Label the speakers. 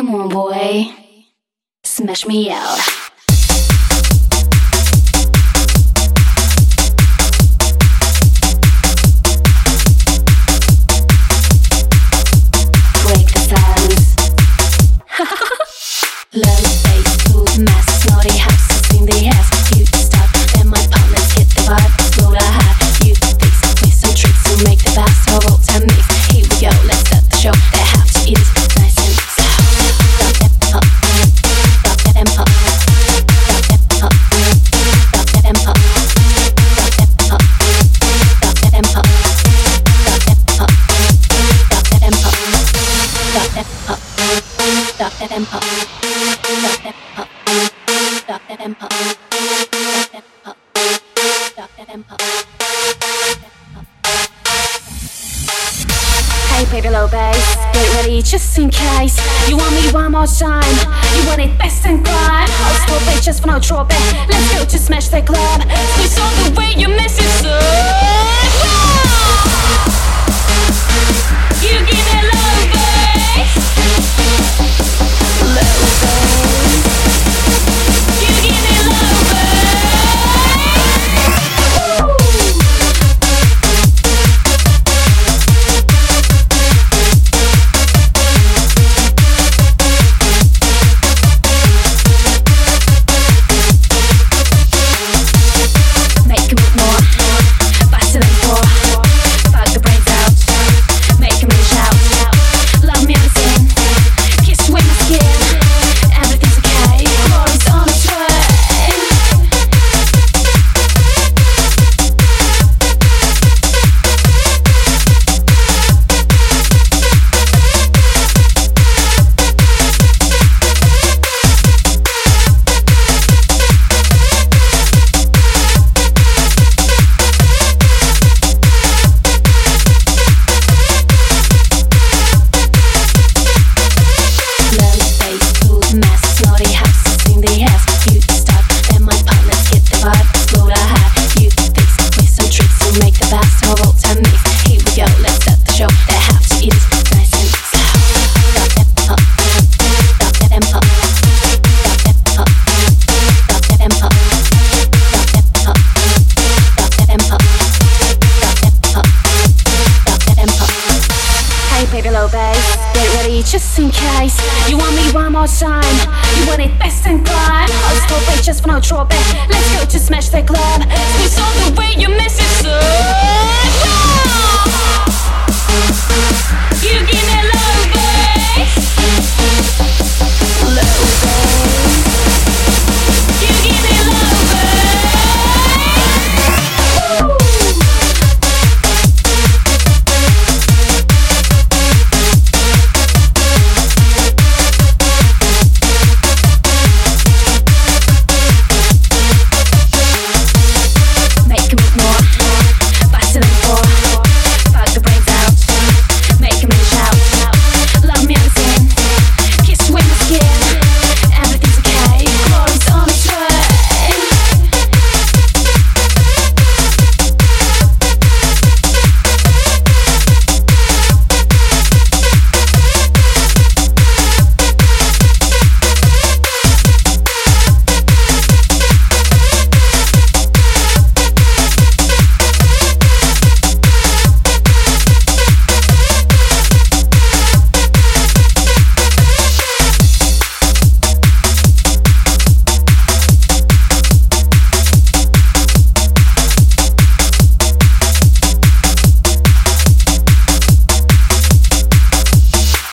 Speaker 1: Come on, boy. Smash me out. Break the silence. Love. Hey, baby, low bass, get ready just in case. You want me one more time? You want it best in crime? I'll stop it just for no trouble. Let's go to smash the club. just in case. You want me one more time. You want it best and prime I'll hoping it just for no trouble Let's go to smash the club. We saw the way you miss it so